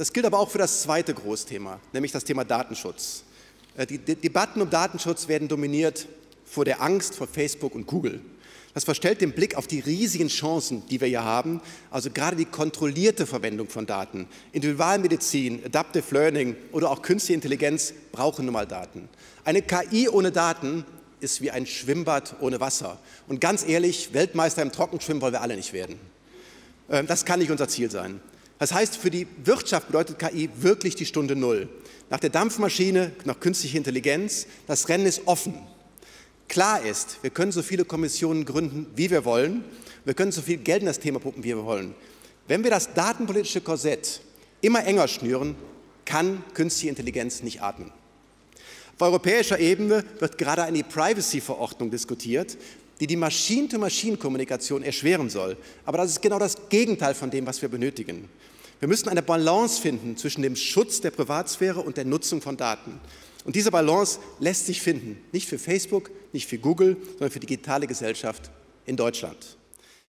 Das gilt aber auch für das zweite Großthema, nämlich das Thema Datenschutz. Äh, die Debatten um Datenschutz werden dominiert vor der Angst vor Facebook und Google. Das verstellt den Blick auf die riesigen Chancen, die wir hier haben, also gerade die kontrollierte Verwendung von Daten. Individualmedizin, Adaptive Learning oder auch künstliche Intelligenz brauchen nun mal Daten. Eine KI ohne Daten ist wie ein Schwimmbad ohne Wasser. Und ganz ehrlich, Weltmeister im Trockenschwimmen wollen wir alle nicht werden. Ähm, das kann nicht unser Ziel sein. Das heißt, für die Wirtschaft bedeutet KI wirklich die Stunde Null. Nach der Dampfmaschine, nach künstlicher Intelligenz, das Rennen ist offen. Klar ist, wir können so viele Kommissionen gründen, wie wir wollen. Wir können so viel Geld in das Thema pumpen, wie wir wollen. Wenn wir das datenpolitische Korsett immer enger schnüren, kann künstliche Intelligenz nicht atmen. Auf europäischer Ebene wird gerade eine Privacy-Verordnung diskutiert, die die Machine-to-Machine-Kommunikation erschweren soll. Aber das ist genau das Gegenteil von dem, was wir benötigen. Wir müssen eine Balance finden zwischen dem Schutz der Privatsphäre und der Nutzung von Daten. Und diese Balance lässt sich finden, nicht für Facebook, nicht für Google, sondern für die digitale Gesellschaft in Deutschland.